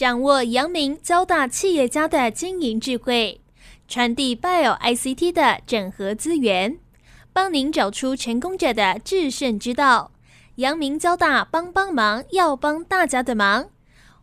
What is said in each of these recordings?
掌握阳明交大企业家的经营智慧，传递 Bio ICT 的整合资源，帮您找出成功者的制胜之道。阳明交大帮帮忙，要帮大家的忙。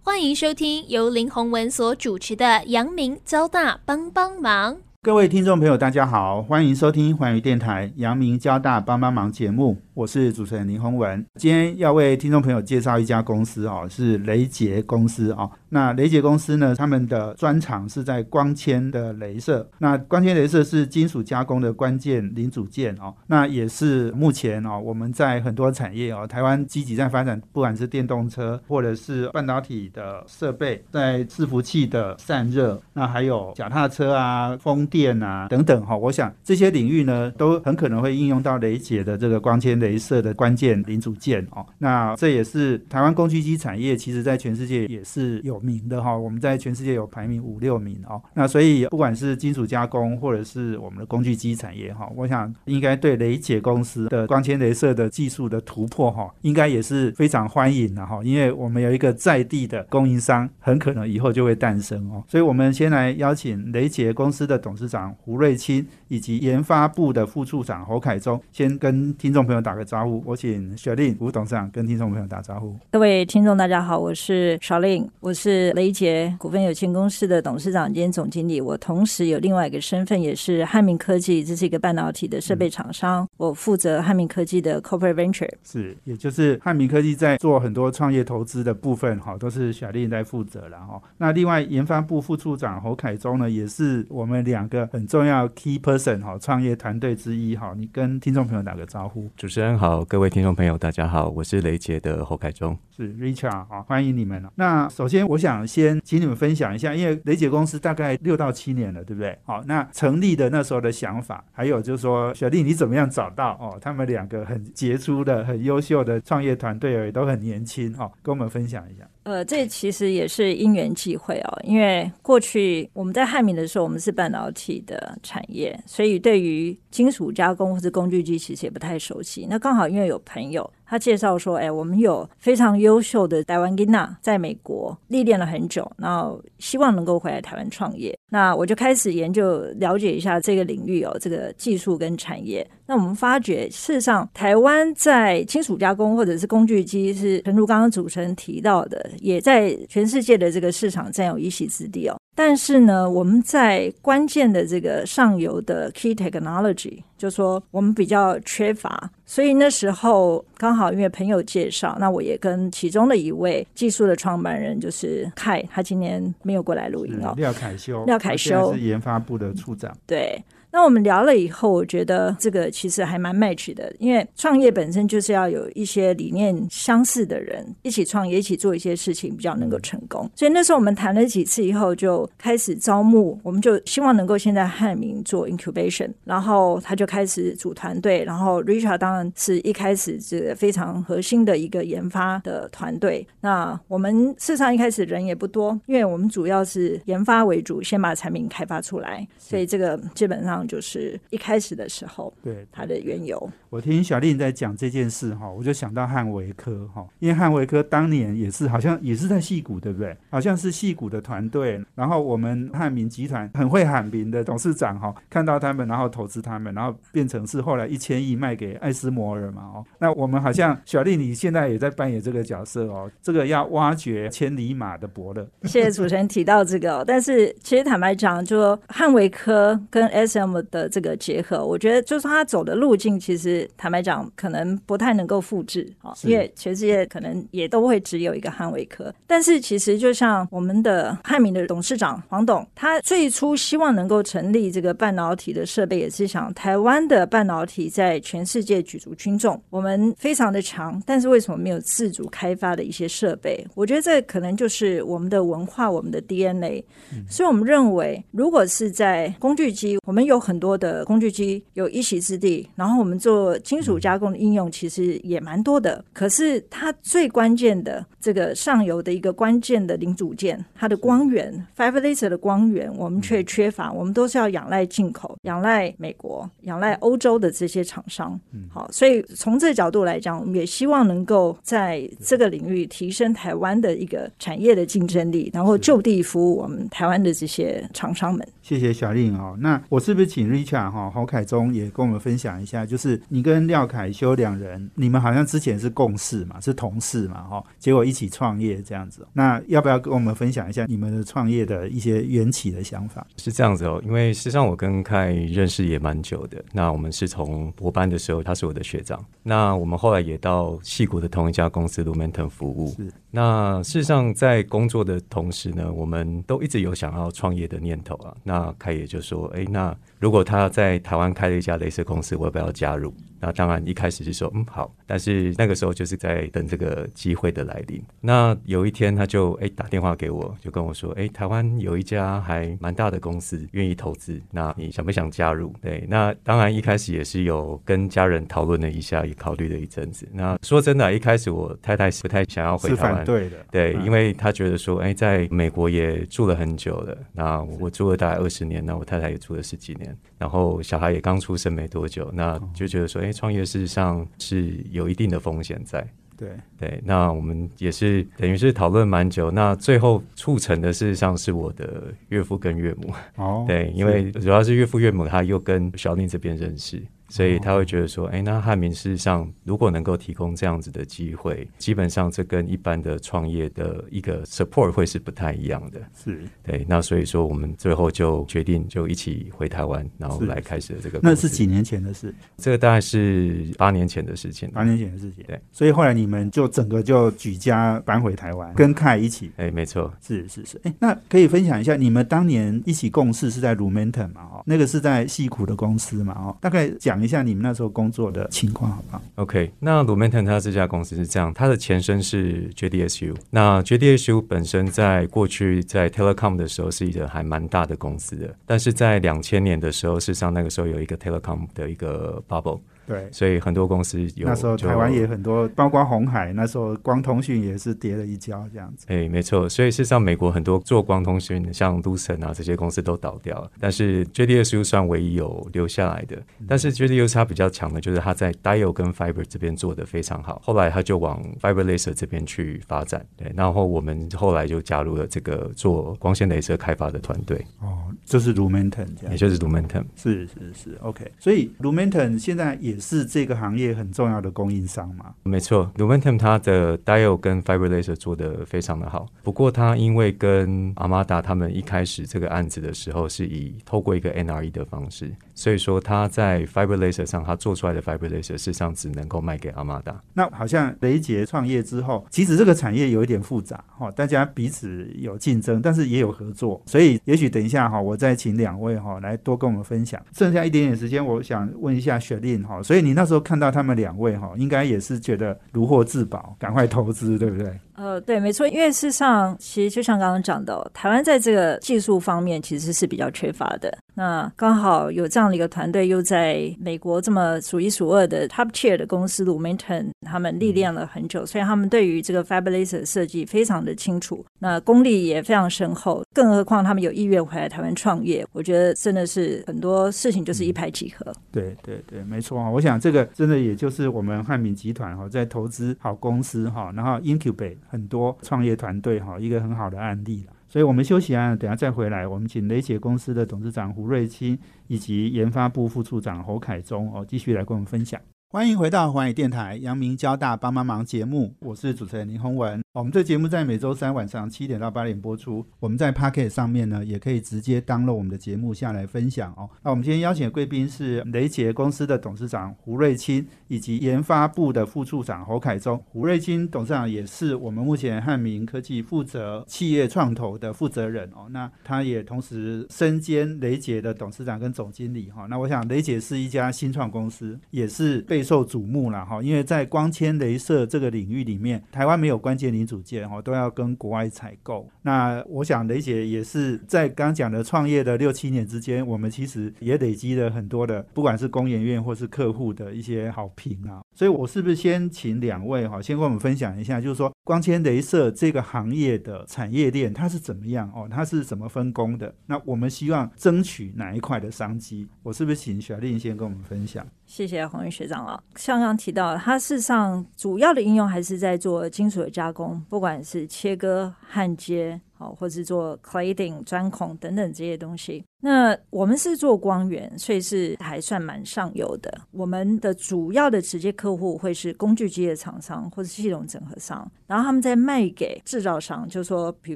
欢迎收听由林宏文所主持的阳明交大帮帮忙。各位听众朋友，大家好，欢迎收听环宇电台阳明交大帮帮忙节目。我是主持人林宏文，今天要为听众朋友介绍一家公司哦，是雷杰公司哦。那雷杰公司呢，他们的专长是在光纤的镭射。那光纤镭射是金属加工的关键零组件哦。那也是目前哦，我们在很多产业哦，台湾积极在发展，不管是电动车或者是半导体的设备，在伺服器的散热，那还有脚踏车啊、风电啊等等哈。我想这些领域呢，都很可能会应用到雷杰的这个光纤镭镭射的关键零组件哦，那这也是台湾工具机产业，其实在全世界也是有名的哈。我们在全世界有排名五六名哦。那所以不管是金属加工或者是我们的工具机产业哈，我想应该对雷姐公司的光纤镭射的技术的突破哈，应该也是非常欢迎的哈。因为我们有一个在地的供应商，很可能以后就会诞生哦。所以我们先来邀请雷姐公司的董事长胡瑞清以及研发部的副处长侯凯忠，先跟听众朋友打。个招呼，我请雪令吴董事长跟听众朋友打招呼。各位听众，大家好，我是小令，我是雷杰股份有限公司的董事长兼总经理。我同时有另外一个身份，也是汉明科技，这是一个半导体的设备厂商。我负责汉明科技的 corporate venture，是，也就是汉明科技在做很多创业投资的部分，哈，都是雪令在负责了，哈。那另外研发部副处长侯凯忠呢，也是我们两个很重要 key person 哈，创业团队之一，哈。你跟听众朋友打个招呼，主持人。好，各位听众朋友，大家好，我是雷杰的侯凯忠，是 Richard 啊，欢迎你们那首先，我想先请你们分享一下，因为雷杰公司大概六到七年了，对不对？好，那成立的那时候的想法，还有就是说，小丽你怎么样找到哦？他们两个很杰出的、很优秀的创业团队，也都很年轻哦，跟我们分享一下。呃，这其实也是因缘际会哦，因为过去我们在汉民的时候，我们是半导体的产业，所以对于金属加工或者工具机，其实也不太熟悉。那刚好因为有朋友。他介绍说：“哎，我们有非常优秀的台湾 Gina 在美国历练了很久，然后希望能够回来台湾创业。那我就开始研究了解一下这个领域哦，这个技术跟产业。那我们发觉，事实上台湾在金属加工或者是工具机，是正如刚刚主持人提到的，也在全世界的这个市场占有一席之地哦。但是呢，我们在关键的这个上游的 key technology，就说我们比较缺乏。”所以那时候刚好因为朋友介绍，那我也跟其中的一位技术的创办人，就是凯，他今年没有过来录音哦。廖凯修，廖凯修是研发部的处长。对。那我们聊了以后，我觉得这个其实还蛮 match 的，因为创业本身就是要有一些理念相似的人一起创业，一起做一些事情，比较能够成功。所以那时候我们谈了几次以后，就开始招募，我们就希望能够现在汉民做 incubation，然后他就开始组团队，然后 Richard 当然是一开始是非常核心的一个研发的团队。那我们事实上一开始人也不多，因为我们主要是研发为主，先把产品开发出来，所以这个基本上。就是一开始的时候，对它的缘由。我听小丽在讲这件事哈，我就想到汉维科哈，因为汉维科当年也是好像也是在戏谷，对不对？好像是戏谷的团队，然后我们汉民集团很会喊名的董事长哈，看到他们，然后投资他们，然后变成是后来一千亿卖给艾斯摩尔嘛哦。那我们好像小丽你现在也在扮演这个角色哦，这个要挖掘千里马的伯乐。谢谢主持人提到这个，但是其实坦白讲，就汉维科跟 SM 的这个结合，我觉得就是他走的路径其实。坦白讲，可能不太能够复制啊，因为全世界可能也都会只有一个汉维科。但是其实就像我们的汉民的董事长黄董，他最初希望能够成立这个半导体的设备，也是想台湾的半导体在全世界举足轻重，我们非常的强，但是为什么没有自主开发的一些设备？我觉得这可能就是我们的文化，我们的 DNA。所以我们认为，如果是在工具机，我们有很多的工具机有一席之地，然后我们做。金属加工的应用其实也蛮多的，可是它最关键的这个上游的一个关键的零组件，它的光源，five laser 的光源，我们却缺乏，我们都是要仰赖进口，仰赖美国，仰仰赖欧洲的这些厂商。嗯好，所以从这个角度来讲，我们也希望能够在这个领域提升台湾的一个产业的竞争力，然后就地服务我们台湾的这些厂商们。谢谢小令哦。那我是不是请 Richard 哈侯凯中也跟我们分享一下？就是你跟廖凯修两人，你们好像之前是共事嘛，是同事嘛，哈，结果一起创业这样子。那要不要跟我们分享一下你们的创业的一些缘起的想法？是这样子哦，因为实际上我跟凯认识也蛮久的。那我们是从博班的时候，他是我的学长。那我们后来也到戏谷的同一家公司 Lumentum 服务。是那事实上，在工作的同时呢，我们都一直有想要创业的念头啊。那凯也就说，哎，那如果他在台湾开了一家镭射公司，我要不要加入？那当然一开始是说，嗯，好。但是那个时候就是在等这个机会的来临。那有一天他就诶打电话给我，就跟我说，诶，台湾有一家还蛮大的公司愿意投资，那你想不想加入？对，那当然一开始也是有跟家人讨论了一下，也考虑了一阵子。那说真的啊，一开始我太太是不太想要回台湾。对的，对，嗯因为他觉得说，哎，在美国也住了很久了，那我住了大概二十年，那我太太也住了十几年，然后小孩也刚出生没多久，那就觉得说，哎，创业事实上是有一定的风险在。对对，那我们也是等于是讨论蛮久，那最后促成的事实上是我的岳父跟岳母。哦，对，因为主要是岳父岳母他又跟小宁这边认识，所以他会觉得说，哎、那汉民事实上如果能够提供这样子的机会，基本上这跟一般的创业的一个 support 会是不太一样的。是对，那所以说我们最后就决定就一起回台湾，然后来开始了这个。那是几？年前的事，这个大概是八年前的事情。八年前的事情。对，所以后来你们就整个就举家搬回台湾，跟凯一起。哎，没错。是是是，哎，那可以分享一下，你们当年一起共事是在 Lumentum 嘛？哦，那个是在戏谷的公司嘛？哦，大概讲讲一下你们那时候工作的情况好不好？OK，那 l u m e n t a n 它这家公司是这样，它的前身是 JDSU。那 JDSU 本身在过去在 Telecom 的时候是一个还蛮大的公司的，但是在两千年的时候，事实上那个时候有一个 Telecom 的一个 bubble，对，所以很多公司有那时候台湾也很多，包括红海，那时候光通讯也是跌了一跤这样子。哎，没错，所以事实上，美国很多做光通讯的，像 Lucent 啊这些公司都倒掉了，但是 JDSU 算唯一有留下来的。但是 JDSU 它比较强的就是它在 Diode 跟 Fiber 这边做的非常好，后来它就往 Fiber Laser 这边去发展。对，然后我们后来就加入了这个做光纤镭射开发的团队，哦，就是 Lumentum 这样也。就是 Lumentum。是是是，OK。所以 Lumentum 现在也是这个行业很重要的供应商嘛。没错，Lumentum 它的 Diode 跟 Fiber Laser 做的非常的好，不过它因为跟 Amada 他们一开始这个案子的时候是以透过一个 NRE 的方式，所以说它在 Fiber Laser 上，它做出来的 Fiber Laser 事实上只能够卖给 Amada。那好像雷杰创业之后，其实这个产业有一点复杂哈，大家彼此有竞争，但是也有合作，所以也许等一下哈，我再请两位哈来多跟我们分享。剩下一点点时间，我想问一下雪令哈，所以你那时候看到他们两位哈，应该也是觉得如获至宝，赶快投资，对不对？呃，对，没错，因为事实上，其实就像刚刚讲的，台湾在这个技术方面其实是比较缺乏的。那刚好有这样的一个团队，又在美国这么数一数二的 top tier 的公司 Lumentum，他们历练了很久，所以他们对于这个 Fiber Laser 设计非常的清楚，那功力也非常深厚。更何况他们有意愿回来台湾创业，我觉得真的是很多事情就是一拍即合。对对对，没错啊！我想这个真的也就是我们汉民集团哈，在投资好公司哈，然后 incubate 很多创业团队哈，一个很好的案例了。所以我们休息啊，等下再回来，我们请雷杰公司的董事长胡瑞清以及研发部副处长侯凯忠哦，继续来跟我们分享。欢迎回到环宇电台阳明交大帮帮忙节目，我是主持人林宏文。我们这节目在每周三晚上七点到八点播出。我们在 Pocket 上面呢，也可以直接 download 我们的节目下来分享哦。那我们今天邀请的贵宾是雷杰公司的董事长胡瑞清，以及研发部的副处长侯凯忠。胡瑞清董事长也是我们目前汉明科技负责企业创投的负责人哦。那他也同时身兼雷杰的董事长跟总经理哈、那我想雷杰是一家新创公司，也是被备受瞩目了哈。因为在光纤镭射这个领域里面，台湾没有关键零组件哈，都要跟国外采购。那我想雷姐也是在刚讲的创业的六七年之间，我们其实也累积了很多的，不管是工研院或是客户的一些好评啊。所以我是不是先请两位哈，先跟我们分享一下，就是说光纤镭射这个行业的产业链它是怎么样哦？它是怎么分工的？那我们希望争取哪一块的商机？我是不是请小丽先跟我们分享？谢谢红玉学长啊，像刚提到，它事实上主要的应用还是在做金属的加工，不管是切割、焊接。好，或是做 cladding 钻孔等等这些东西。那我们是做光源，所以是还算蛮上游的。我们的主要的直接客户会是工具机的厂商或者系统整合商，然后他们在卖给制造商，就说，比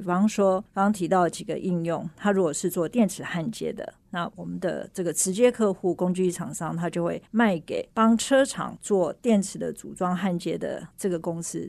方说刚刚提到几个应用，他如果是做电池焊接的，那我们的这个直接客户工具厂商，他就会卖给帮车厂做电池的组装焊接的这个公司。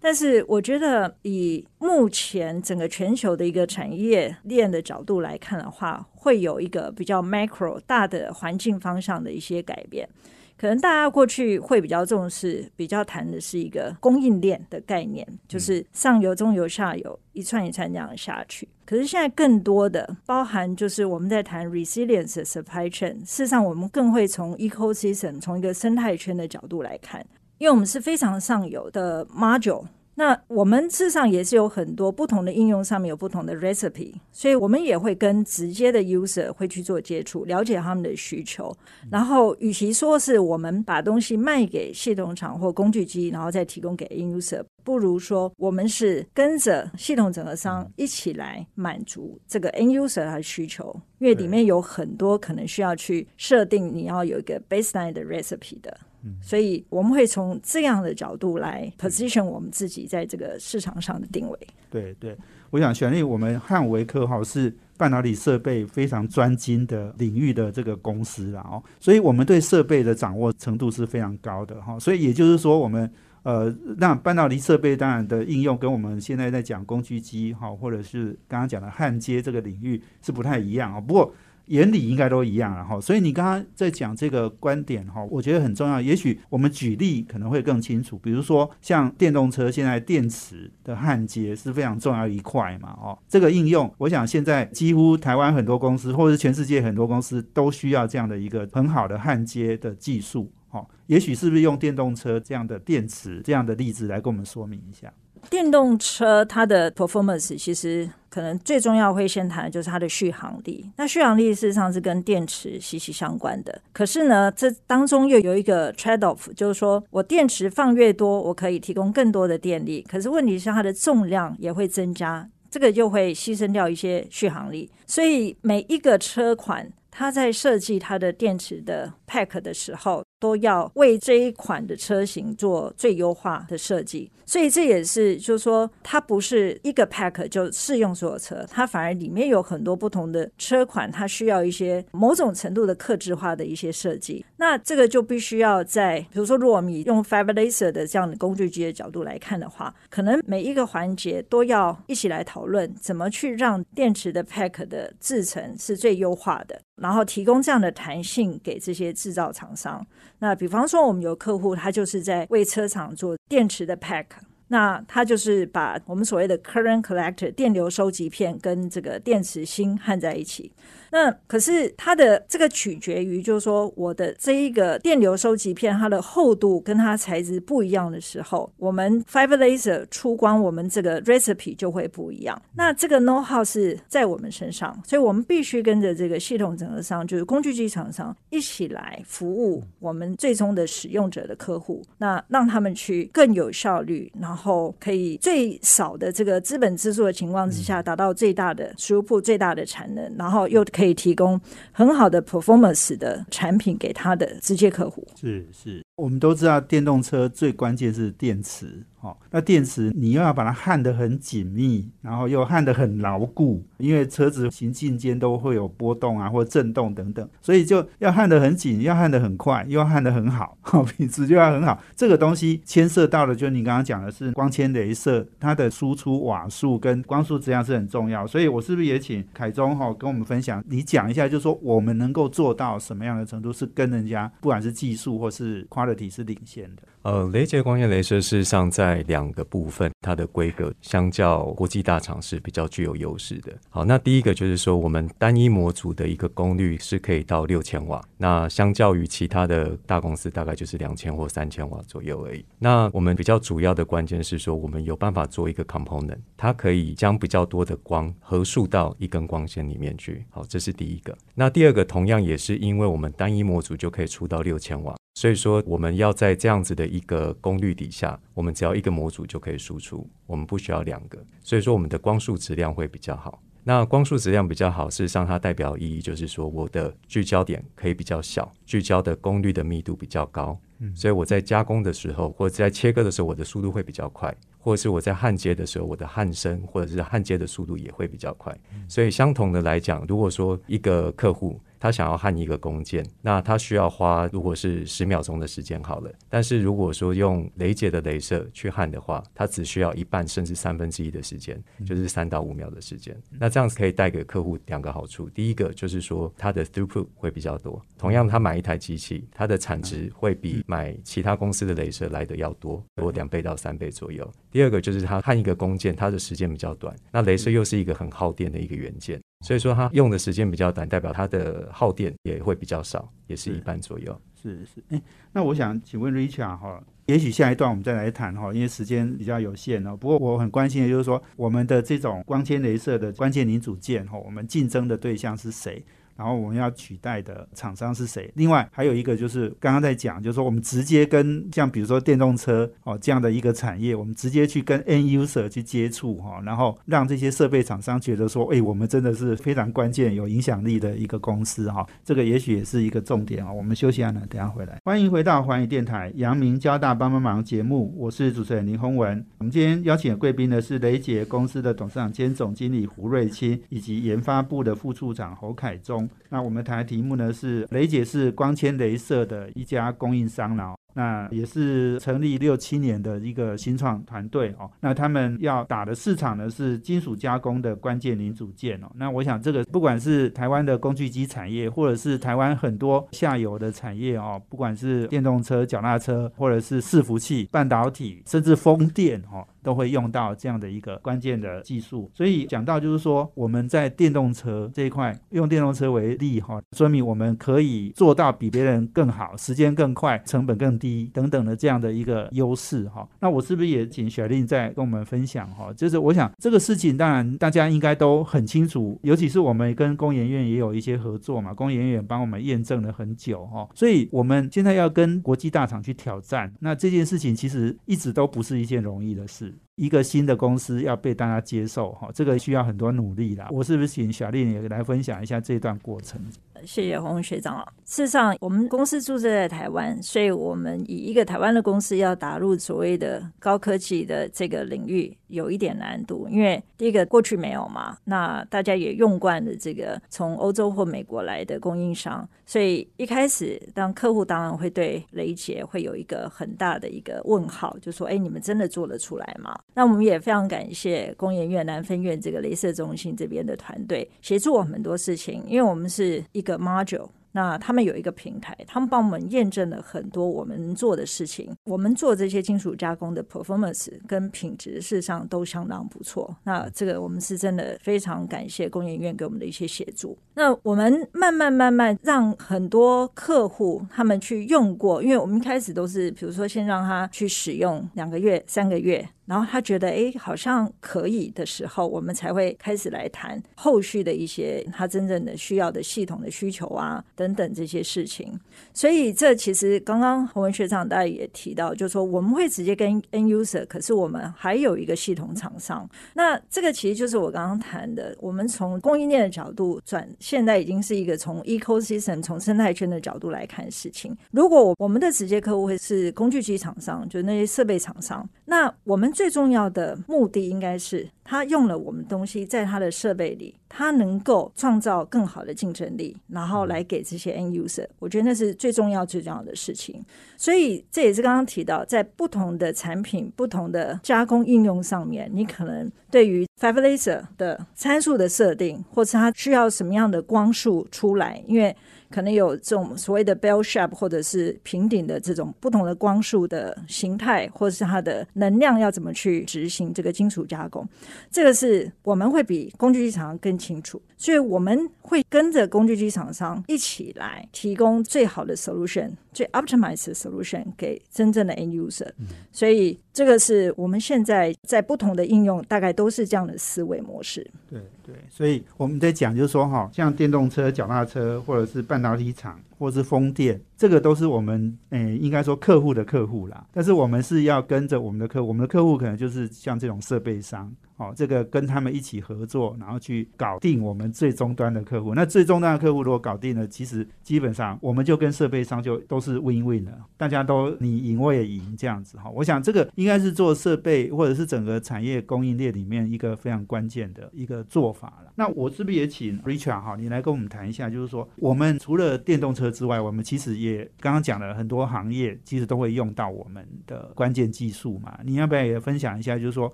但是我觉得，以目前整个全球的一个产业链的角度来看的话，会有一个比较 macro 大的环境方向的一些改变。可能大家过去会比较重视，比较谈的是一个供应链的概念，就是上游、中游、下游一串一串这样下去。可是现在更多的包含，就是我们在谈 resilience supply chain。事实上，我们更会从 ecosystem 从一个生态圈的角度来看。因为我们是非常上游的 module，那我们事实上也是有很多不同的应用，上面有不同的 recipe，所以我们也会跟直接的 user 会去做接触，了解他们的需求。然后，与其说是我们把东西卖给系统厂或工具机，然后再提供给 user，不如说我们是跟着系统整合商一起来满足这个 end user 的需求，因为里面有很多可能需要去设定，你要有一个 baseline 的 recipe 的。所以我们会从这样的角度来 position 我们自己在这个市场上的定位。对对，我想选立我们汉维科哈是半导体设备非常专精的领域的这个公司了哦，所以我们对设备的掌握程度是非常高的哈。所以也就是说，我们呃，那半导体设备当然的应用跟我们现在在讲工具机哈，或者是刚刚讲的焊接这个领域是不太一样啊。不过原理应该都一样了哈，所以你刚刚在讲这个观点哈，我觉得很重要。也许我们举例可能会更清楚，比如说像电动车，现在电池的焊接是非常重要一块嘛哦，这个应用，我想现在几乎台湾很多公司，或者是全世界很多公司都需要这样的一个很好的焊接的技术。哦，也许是不是用电动车这样的电池这样的例子来跟我们说明一下？电动车它的 performance 其实可能最重要会先谈的就是它的续航力。那续航力事实上是跟电池息息相关的。可是呢，这当中又有一个 trade off，就是说我电池放越多，我可以提供更多的电力。可是问题是它的重量也会增加，这个就会牺牲掉一些续航力。所以每一个车款，它在设计它的电池的 pack 的时候。都要为这一款的车型做最优化的设计，所以这也是就是说，它不是一个 pack 就适用所有车，它反而里面有很多不同的车款，它需要一些某种程度的克制化的一些设计。那这个就必须要在，比如说，如果我们用 Fiber Laser 的这样的工具机的角度来看的话，可能每一个环节都要一起来讨论，怎么去让电池的 pack 的制成是最优化的，然后提供这样的弹性给这些制造厂商。那比方说，我们有客户，他就是在为车厂做电池的 pack，那它就是把我们所谓的 current collector 电流收集片跟这个电池芯焊在一起。那可是它的这个取决于，就是说我的这一个电流收集片，它的厚度跟它材质不一样的时候，我们 fiber laser 出光，我们这个 recipe 就会不一样。那这个 know how 是在我们身上，所以我们必须跟着这个系统整合商，就是工具机厂商一起来服务我们最终的使用者的客户，那让他们去更有效率，然后可以最少的这个资本支出的情况之下，达到最大的输入最大的产能，然后又。可以提供很好的 performance 的产品给他的直接客户。是是，我们都知道电动车最关键是电池。好，那电池你又要把它焊得很紧密，然后又焊得很牢固，因为车子行进间都会有波动啊，或震动等等，所以就要焊得很紧，要焊得很快，又要焊得很好，好品质就要很好。这个东西牵涉到的，就是你刚刚讲的是光纤镭射，它的输出瓦数跟光速质量是很重要。所以我是不是也请凯中哈跟我们分享，你讲一下，就是说我们能够做到什么样的程度，是跟人家不管是技术或是 quality 是领先的。呃，雷杰光线镭射事实上在两个部分，它的规格相较国际大厂是比较具有优势的。好，那第一个就是说，我们单一模组的一个功率是可以到六千瓦，那相较于其他的大公司，大概就是两千或三千瓦左右而已。那我们比较主要的关键是说，我们有办法做一个 component，它可以将比较多的光合数到一根光纤里面去。好，这是第一个。那第二个同样也是因为我们单一模组就可以出到六千瓦。所以说，我们要在这样子的一个功率底下，我们只要一个模组就可以输出，我们不需要两个。所以说，我们的光束质量会比较好。那光束质量比较好，事实上它代表意义就是说，我的聚焦点可以比较小，聚焦的功率的密度比较高。嗯，所以我在加工的时候，或者在切割的时候，我的速度会比较快，或者是我在焊接的时候，我的焊身或者是焊接的速度也会比较快。所以相同的来讲，如果说一个客户。他想要焊一个工件，那他需要花如果是十秒钟的时间好了。但是如果说用雷解的镭射去焊的话，它只需要一半甚至三分之一的时间，就是三到五秒的时间。那这样子可以带给客户两个好处：第一个就是说它的 throughput 会比较多，同样他买一台机器，它的产值会比买其他公司的镭射来的要多多两倍到三倍左右。第二个就是它焊一个工件，它的时间比较短，那镭射又是一个很耗电的一个元件。所以说它用的时间比较短，代表它的耗电也会比较少，也是一半左右。是是，哎，那我想请问 Richard 哈，也许下一段我们再来谈哈，因为时间比较有限哦。不过我很关心的就是说，我们的这种光纤镭射的关键零组件哈，我们竞争的对象是谁？然后我们要取代的厂商是谁？另外还有一个就是刚刚在讲，就是说我们直接跟像比如说电动车哦这样的一个产业，我们直接去跟 N user 去接触哈，然后让这些设备厂商觉得说，哎，我们真的是非常关键、有影响力的一个公司哈。这个也许也是一个重点啊。我们休息一下呢，等下回来。欢迎回到环宇电台阳明交大帮帮忙节目，我是主持人林宏文。我们今天邀请的贵宾呢是雷杰公司的董事长兼总经理胡瑞清，以及研发部的副处长侯凯忠。那我们谈的题目呢是雷姐是光纤镭射的一家供应商了。那也是成立六七年的一个新创团队哦。那他们要打的市场呢是金属加工的关键零组件哦。那我想这个不管是台湾的工具机产业，或者是台湾很多下游的产业哦，不管是电动车、脚踏车，或者是伺服器、半导体，甚至风电哦，都会用到这样的一个关键的技术。所以讲到就是说，我们在电动车这一块，用电动车为例哈，说明我们可以做到比别人更好，时间更快，成本更低。等等的这样的一个优势哈，那我是不是也请雪令再跟我们分享哈？就是我想这个事情，当然大家应该都很清楚，尤其是我们跟工研院也有一些合作嘛，工研院帮我们验证了很久哈，所以我们现在要跟国际大厂去挑战，那这件事情其实一直都不是一件容易的事。um, 一个新的公司要被大家接受哈，这个需要很多努力啦。我是不是请小丽也来分享一下这段过程？谢谢洪学长。事实上，我们公司注册在台湾，所以我们以一个台湾的公司要打入所谓的高科技的这个领域，有一点难度。因为第一个过去没有嘛，那大家也用惯了这个从欧洲或美国来的供应商，所以一开始当客户当然会对雷杰会有一个很大的一个问号，就说：“哎，你们真的做得出来吗？”那我们也非常感谢工研院南分院这个镭射中心这边的团队协助我们很多事情，因为我们是一个 module。那他们有一个平台，他们帮我们验证了很多我们做的事情。我们做这些金属加工的 performance 跟品质，事实上都相当不错。那这个我们是真的非常感谢工研院给我们的一些协助。那我们慢慢慢慢让很多客户他们去用过，因为我们一开始都是比如说先让他去使用两个月、三个月。然后他觉得哎，好像可以的时候，我们才会开始来谈后续的一些他真正的需要的系统的需求啊等等这些事情。所以这其实刚刚洪文学长大家也提到，就是说我们会直接跟 N user，可是我们还有一个系统厂商。那这个其实就是我刚刚谈的，我们从供应链的角度转，现在已经是一个从 ecosystem 从生态圈的角度来看事情。如果我们的直接客户会是工具机厂商，就那些设备厂商，那我们。最重要的目的应该是，他用了我们东西，在他的设备里他能够创造更好的竞争力，然后来给这些 end user，我觉得那是最重要最重要的事情。所以这也是刚刚提到，在不同的产品、不同的加工应用上面，你可能对于 fiber laser 的参数的设定，或是它需要什么样的光束出来，因为可能有这种所谓的 bell shape 或者是平顶的这种不同的光束的形态，或者是它的能量要怎么去执行这个金属加工，这个是我们会比工具机厂商更清楚，所以我们会跟着工具机厂商一起来提供最好的 solution，最 optimized 的 solution 给真正的 end user。所以这个是我们现在在不同的应用，大概都是这样的思维模式。对对，所以我们在讲就是说哈，像电动车、脚踏车，或者是半导体厂，或者是风电，这个都是我们诶、应该说客户的客户啦。但是我们是要跟着我们的客户，我们的客户可能就是像这种设备商，哦，这个跟他们一起合作，然后去搞定我们最终端的客户。那最终端的客户如果搞定了，其实基本上我们就跟设备商就都是 win win 了，大家都你赢我也赢这样子哈。我想这个应该是做设备或者是整个产业供应链里面一个非常关键的一个做法了。那我是不是也请 Richard 哈，你来跟我们谈一下，就是说我们除了电动车之外，我们其实也刚刚讲了很多行业，其实都会用到我们的关键技术嘛。你要不要也分享一下，就是说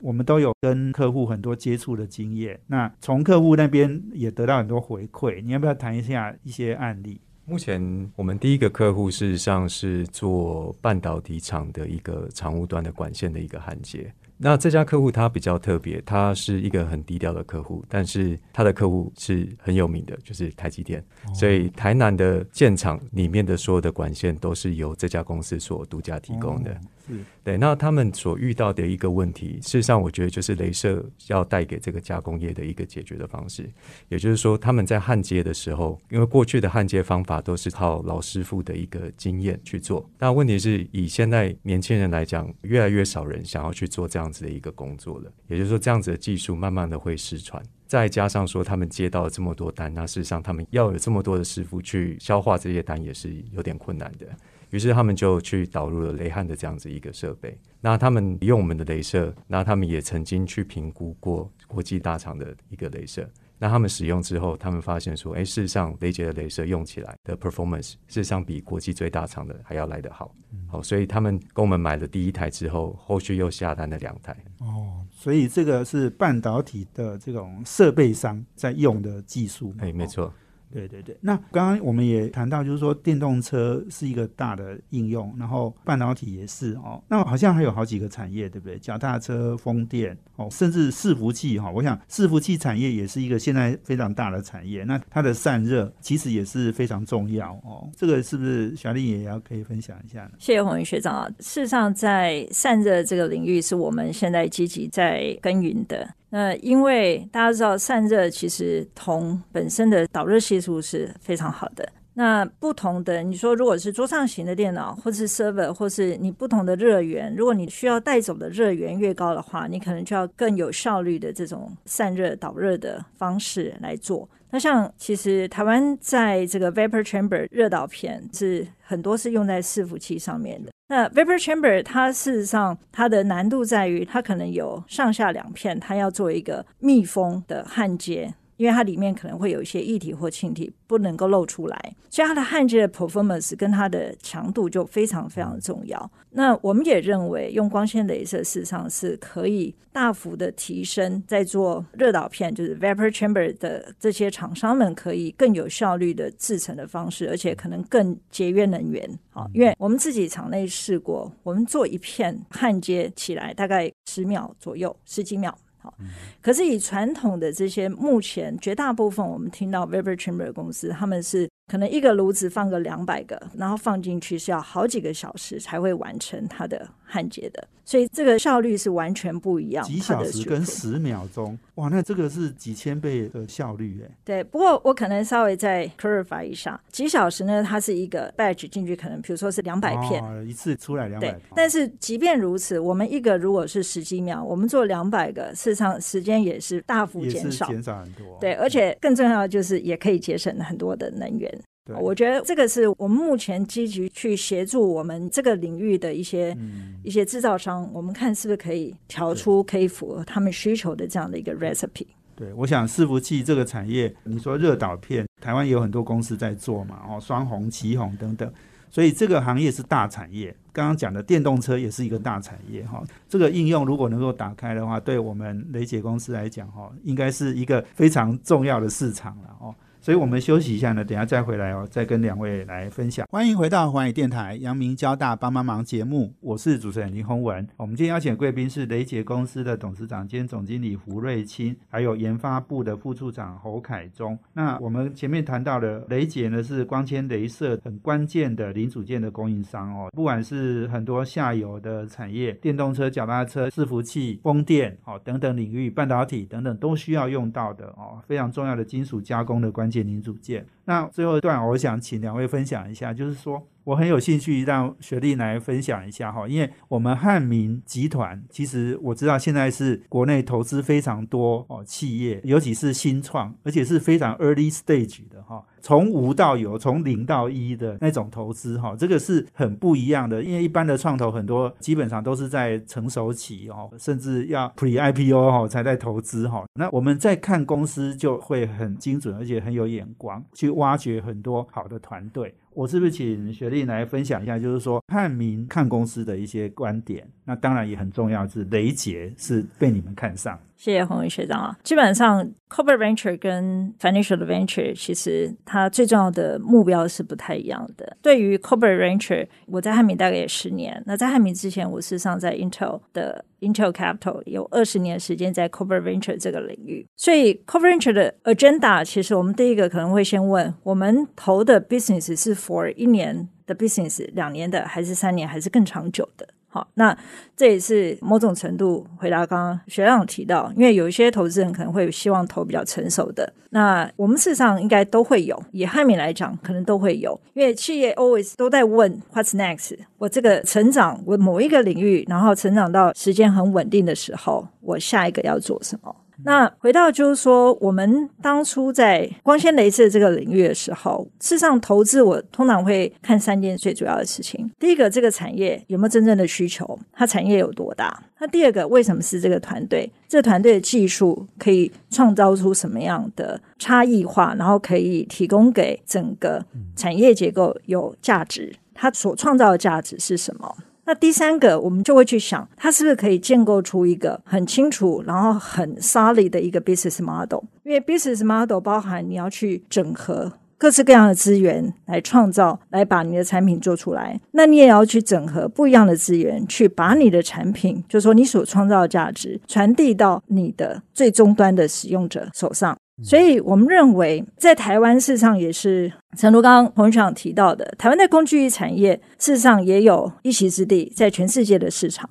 我们都有跟客户很多接触的经验，那从客户那边也得到很多回馈，你要不要谈一下一些案例？目前我们第一个客户事实上是做半导体厂的一个厂务端的管线的一个焊接。那这家客户他比较特别，他是一个很低调的客户，但是他的客户是很有名的，就是台积电。所以台南的建厂里面的所有的管线都是由这家公司所独家提供的。对，那他们所遇到的一个问题，事实上我觉得就是镭射要带给这个加工业的一个解决的方式。也就是说，他们在焊接的时候，因为过去的焊接方法都是靠老师傅的一个经验去做，但问题是以现在年轻人来讲，越来越少人想要去做这样子的一个工作了。也就是说，这样子的技术慢慢的会失传。再加上说，他们接到了这么多单，那事实上他们要有这么多的师傅去消化这些单，也是有点困难的。于是他们就去导入了雷汉的这样子一个设备。那他们用我们的镭射，那他们也曾经去评估过国际大厂的一个镭射。那他们使用之后，他们发现说，哎，事实上雷杰的镭射用起来的 performance，事实上比国际最大厂的还要来得好。好，所以他们跟我们买了第一台之后，后续又下单了两台。哦，所以这个是半导体的这种设备商在用的技术嘛。哎，没错。对对对，那刚刚我们也谈到，就是说电动车是一个大的应用，然后半导体也是哦。那好像还有好几个产业，对不对？脚踏车、风电哦，甚至伺服器哈、我想伺服器产业也是一个现在非常大的产业。那它的散热其实也是非常重要哦。这个是不是小丽也要可以分享一下呢？谢谢洪宇学长啊。事实上，在散热这个领域，是我们现在积极在耕耘的。那因为大家知道，散热其实铜本身的导热系数是非常好的。那不同的，你说如果是桌上型的电脑，或是 server，或是你不同的热源，如果你需要带走的热源越高的话，你可能就要更有效率的这种散热导热的方式来做。那像其实台湾在这个 vapor chamber 热导片是很多是用在伺服器上面的。那 vapor chamber 它事实上它的难度在于它可能有上下两片，它要做一个密封的焊接。因为它里面可能会有一些液体或气体不能够露出来，所以它的焊接的 performance 跟它的强度就非常非常重要。那我们也认为用光纤镭射事实上是可以大幅的提升，在做热导片就是 vapor chamber 的这些厂商们可以更有效率的制成的方式，而且可能更节约能源。好，因为我们自己厂内试过，我们做一片焊接起来大概十秒左右，十几秒。好，可是以传统的这些，目前绝大部分我们听到 vapor chamber 公司，他们是可能一个炉子放个两百个，然后放进去是要好几个小时才会完成它的焊接的，所以这个效率是完全不一样。几小时跟十秒钟，哇，那这个是几千倍的效率哎。对，不过我可能稍微再 clarify 一下，几小时呢？它是一个 batch 进去，可能比如说是两百片，哦，一次出来两百。但是即便如此，我们一个如果是十几秒，我们做两百个，事实上时间也是大幅减少，减少很多。对，而且更重要的就是也可以节省很多的能源。我觉得这个是我们目前积极去协助我们这个领域的一些、一些制造商，我们看是不是可以调出可以符合他们需求的这样的一个 recipe。对，我想伺服器这个产业，你说热导片，台湾也有很多公司在做嘛，哦，双红、旗红等等，所以这个行业是大产业。刚刚讲的电动车也是一个大产业哈，这个应用如果能够打开的话，对我们雷杰公司来讲哈，应该是一个非常重要的市场了哦。所以我们休息一下呢，等下再回来哦，再跟两位来分享。欢迎回到环宇电台阳明交大帮帮忙节目，我是主持人林宏文。我们今天邀请贵宾是雷杰公司的董事长兼总经理胡瑞清，还有研发部的副处长侯凯忠。那我们前面谈到的雷杰呢，是光纤镭射很关键的零组件的供应商哦，不管是很多下游的产业，电动车、脚踏车、伺服器、风电哦等等领域，半导体等等都需要用到的哦，非常重要的金属加工的关。键零组件。那最后一段，我想请两位分享一下，就是说。我很有兴趣让雪莉来分享一下哈，因为我们汉民集团其实我知道现在是国内投资非常多哦，企业尤其是新创，而且是非常 early stage 的哈，从无到有，从零到一的那种投资哈，这个是很不一样的。因为一般的创投很多基本上都是在成熟期哦，甚至要 pre IPO 哈才在投资哈。那我们在看公司就会很精准，而且很有眼光，去挖掘很多好的团队。我是不是请雪莉来分享一下，就是说汉民看公司的一些观点？那当然也很重要，是雷杰是被你们看上。谢谢洪宇学长啊。基本上，corporate venture 跟 financial venture 其实它最重要的目标是不太一样的。对于 corporate venture，我在汉民大概也十年。那在汉民之前，我事实上在 Intel 的 Intel Capital 有二十年时间在 corporate venture 这个领域。所以 corporate venture 的 agenda，其实我们第一个可能会先问：我们投的 business 是 for 一年的 business，两年的，还是三年，还是更长久的？好，那这也是某种程度回答刚刚学长提到，因为有一些投资人可能会希望投比较成熟的，那我们事实上应该都会有，以汉米来讲，可能都会有，因为企业 always 都在问 What's next？我这个成长，我某一个领域，然后成长到时间很稳定的时候，我下一个要做什么？那回到就是说，我们当初在光纤镭射这个领域的时候，事实上投资我通常会看三件最主要的事情。第一个，这个产业有没有真正的需求？它产业有多大？那第二个，为什么是这个团队？这团队的技术可以创造出什么样的差异化？然后可以提供给整个产业结构有价值？它所创造的价值是什么？那第三个，我们就会去想，它是不是可以建构出一个很清楚，然后很 solid 的一个 business model？因为 business model 包含你要去整合各式各样的资源来创造，来把你的产品做出来。那你也要去整合不一样的资源，去把你的产品，就是说你所创造的价值，传递到你的最终端的使用者手上。所以我们认为，在台湾市场也是，陈如刚洪局长提到的，台湾的工具产业事实上也有一席之地，在全世界的市场。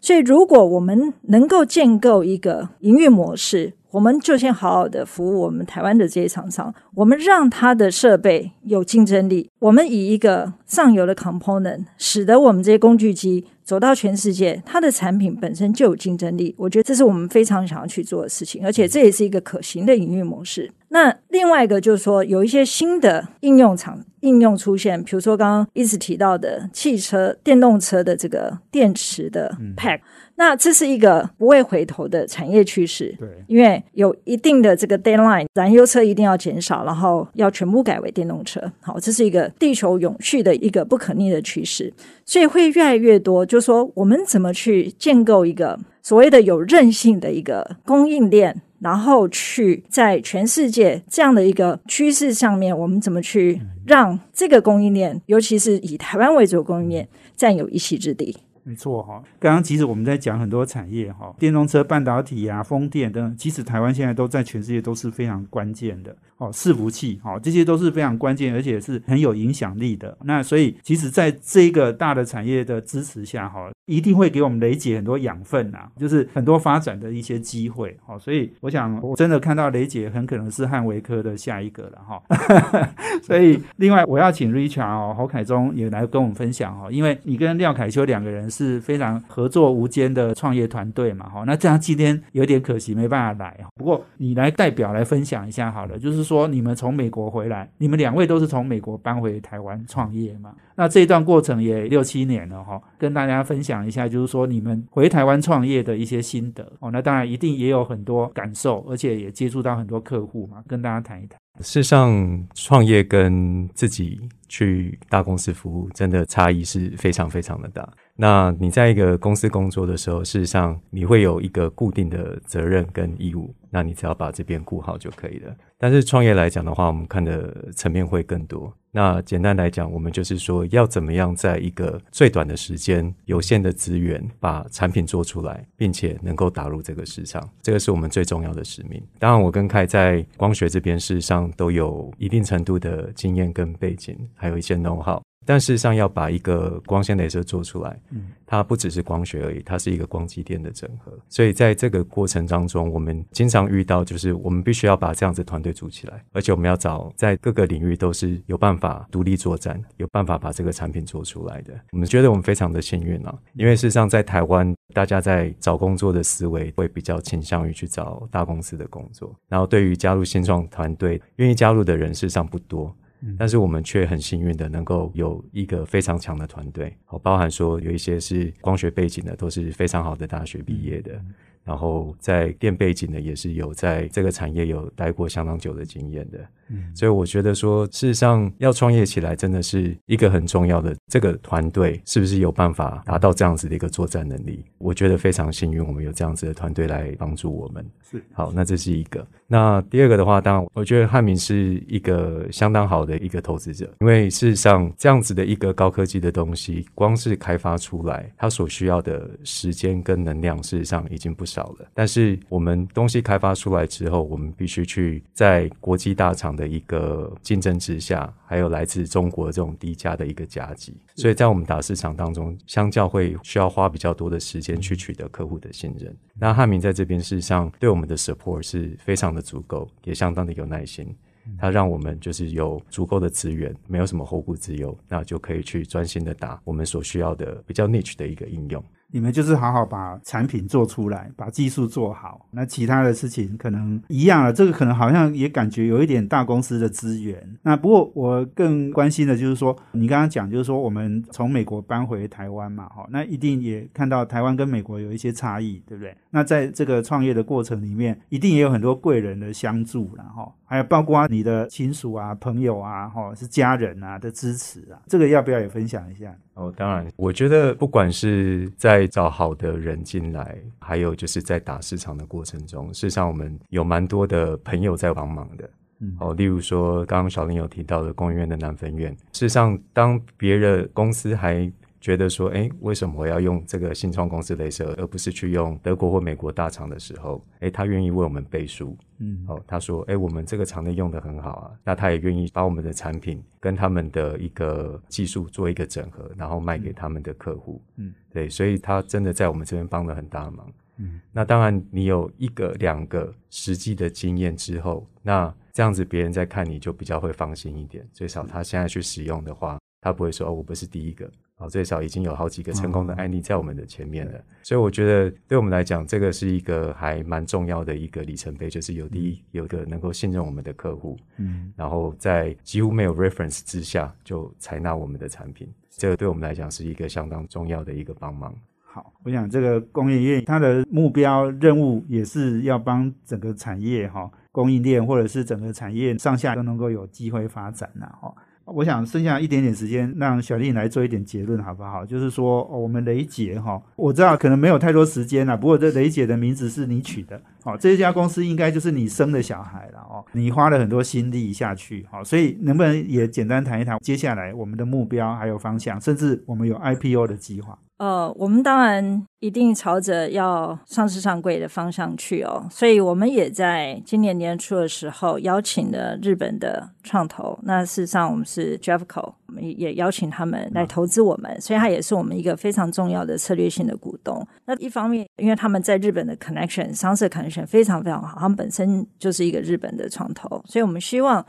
所以，如果我们能够建构一个营运模式，我们就先好好的服务我们台湾的这些厂商，我们让它的设备有竞争力，我们以一个上游的 component，使得我们这些工具机。走到全世界，它的产品本身就有竞争力，我觉得这是我们非常想要去做的事情，而且这也是一个可行的营运模式。那另外一个就是说，有一些新的应用场应用出现，比如说刚刚一直提到的汽车电动车的这个电池的 p a。那这是一个不会回头的产业趋势，对，因为有一定的这个 deadline，燃油车一定要减少，然后要全部改为电动车。好，这是一个地球永续的一个不可逆的趋势，所以会越来越多。就说我们怎么去建构一个所谓的有韧性的一个供应链，然后去在全世界这样的一个趋势上面，我们怎么去让这个供应链，尤其是以台湾为主的供应链，占有一席之地。没错哈，刚刚其实我们在讲很多产业哈，电动车、半导体啊、风电等等，其实台湾现在都在全世界都是非常关键的哦，伺服器哦，这些都是非常关键，而且是很有影响力的。那所以，其实在这个大的产业的支持下哈，一定会给我们雷姐很多养分呐，就是很多发展的一些机会哦。所以，我想我真的看到雷姐很可能是汉维科的下一个了哈。所以，另外我要请 Richard 哦，侯凯忠也来跟我们分享哦，因为你跟廖凯秋两个人。是非常合作无间的创业团队嘛，哈。那这样今天有点可惜，没办法来。不过你来代表来分享一下好了，就是说你们从美国回来，你们两位都是从美国搬回台湾创业嘛？那这一段过程也六七年了哈，跟大家分享一下，就是说你们回台湾创业的一些心得哦。那当然一定也有很多感受，而且也接触到很多客户嘛，跟大家谈一谈。事实上，创业跟自己去大公司服务，真的差异是非常非常的大。那你在一个公司工作的时候，事实上你会有一个固定的责任跟义务，那你只要把这边顾好就可以了。但是创业来讲的话，我们看的层面会更多。那简单来讲，我们就是说要怎么样在一个最短的时间、有限的资源，把产品做出来，并且能够打入这个市场，这个是我们最重要的使命。当然，我跟凯在光学这边事实上都有一定程度的经验跟背景，还有一些 know how。但事实上，要把一个光纤镭射做出来，嗯，它不只是光学而已，它是一个光机电的整合。所以在这个过程当中，我们经常遇到，就是我们必须要把这样子团队组起来，而且我们要找在各个领域都是有办法独立作战，有办法把这个产品做出来的。我们觉得我们非常的幸运啊，因为事实上在台湾，大家在找工作的思维会比较倾向于去找大公司的工作，然后对于加入新创团队，愿意加入的人事实上不多。但是我们却很幸运的能够有一个非常强的团队，哦，包含说有一些是光学背景的，都是非常好的大学毕业的。然后在电背景的，也是有在这个产业有待过相当久的经验的，嗯，所以我觉得说，事实上要创业起来，真的是一个很重要的这个团队是不是有办法达到这样子的一个作战能力？我觉得非常幸运，我们有这样子的团队来帮助我们。是好，那这是一个。那第二个的话，当然我觉得汉明是一个相当好的一个投资者，因为事实上这样子的一个高科技的东西，光是开发出来，它所需要的时间跟能量，事实上已经不。少了，但是我们东西开发出来之后，我们必须去在国际大厂的一个竞争之下，还有来自中国这种低价的一个夹击，所以在我们打市场当中，相较会需要花比较多的时间去取得客户的信任。那汉明在这边事实上对我们的 support 是非常的足够，也相当的有耐心，他让我们就是有足够的资源，没有什么后顾之忧，那就可以去专心的打我们所需要的比较 niche 的一个应用。你们就是好好把产品做出来，把技术做好，那其他的事情可能一样了。这个可能好像也感觉有一点大公司的资源。那不过我更关心的就是说，你刚刚讲就是说我们从美国搬回台湾嘛，哈，那一定也看到台湾跟美国有一些差异，对不对？那在这个创业的过程里面，一定也有很多贵人的相助然哈，还有包括你的亲属啊、朋友啊，哈，是家人啊的支持啊，这个要不要也分享一下？哦，当然，我觉得不管是在找好的人进来，还有就是在打市场的过程中，事实上我们有蛮多的朋友在帮忙的。嗯，哦，例如说刚刚小林有提到的工研院的南分院，事实上当别的公司还。觉得说，哎，为什么我要用这个新创公司镭射，而不是去用德国或美国大厂的时候，哎，他愿意为我们背书，嗯，哦，他说，哎，我们这个厂内用的很好啊，那他也愿意把我们的产品跟他们的一个技术做一个整合，然后卖给他们的客户，嗯，对，所以他真的在我们这边帮了很大忙，嗯，那当然，你有一个两个实际的经验之后，那这样子别人在看你就比较会放心一点，最少他现在去使用的话，他不会说，哦，我不是第一个。哦，最少已经有好几个成功的案例在我们的前面了，所以我觉得对我们来讲，这个是一个还蛮重要的一个里程碑，就是有第一有一个能够信任我们的客户，嗯，然后在几乎没有 reference 之下就采纳我们的产品，这个对我们来讲是一个相当重要的一个帮忙。好，我想这个工业院它的目标任务也是要帮整个产业哈供应链或者是整个产业上下都能够有机会发展呐，哈。我想剩下一点点时间，让小丽来做一点结论，好不好？就是说，我们雷姐哈，我知道可能没有太多时间了，不过这雷姐的名字是你取的，哦，这家公司应该就是你生的小孩了哦，你花了很多心力下去，好，所以能不能也简单谈一谈接下来我们的目标还有方向，甚至我们有 IPO 的计划？呃，我们当然一定朝着要上市上柜的方向去哦，所以我们也在今年年初的时候邀请了日本的创投。那事实上，我们是 Javco，我们也邀请他们来投资我们，所以他也是我们一个非常重要的策略性的股东。那一方面，因为他们在日本的 connection 商社 connection 非常非常好，他们本身就是一个日本的创投，所以我们希望。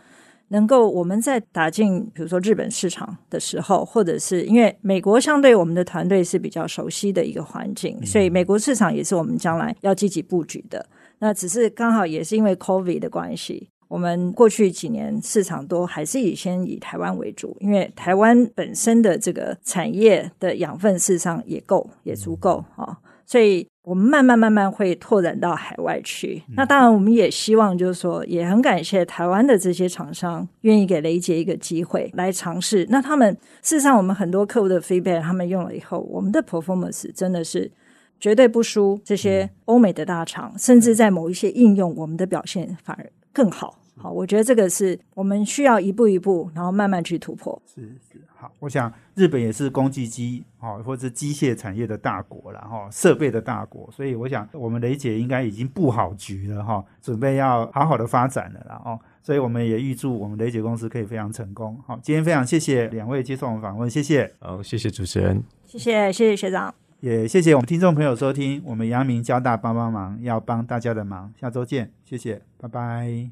能够我们在打进比如说日本市场的时候，或者是因为美国相对我们的团队是比较熟悉的一个环境，所以美国市场也是我们将来要积极布局的。那只是刚好也是因为 COVID 的关系，我们过去几年市场都还是以先以台湾为主，因为台湾本身的这个产业的养分事实上也够也足够啊，所以我们慢慢慢慢会拓展到海外去。那当然，我们也希望就是说，也很感谢台湾的这些厂商愿意给雷杰一个机会来尝试。那他们事实上，我们很多客户的 feedback，他们用了以后，我们的 performance 真的是。绝对不输这些欧美的大厂，甚至在某一些应用，我们的表现反而更好。好，我觉得这个是我们需要一步一步，然后慢慢去突破。是是，好，我想日本也是工具机哦，或者机械产业的大国了哈，设备的大国，所以我想我们雷姐应该已经布好局了哈，准备要好好的发展了啦哦，所以我们也预祝我们雷姐公司可以非常成功。好，今天非常谢谢两位接受我们访问，谢谢。好，谢谢主持人，谢谢谢谢学长。也谢谢我们听众朋友收听，我们阳明交大帮帮忙要帮大家的忙，下周见，谢谢，拜拜。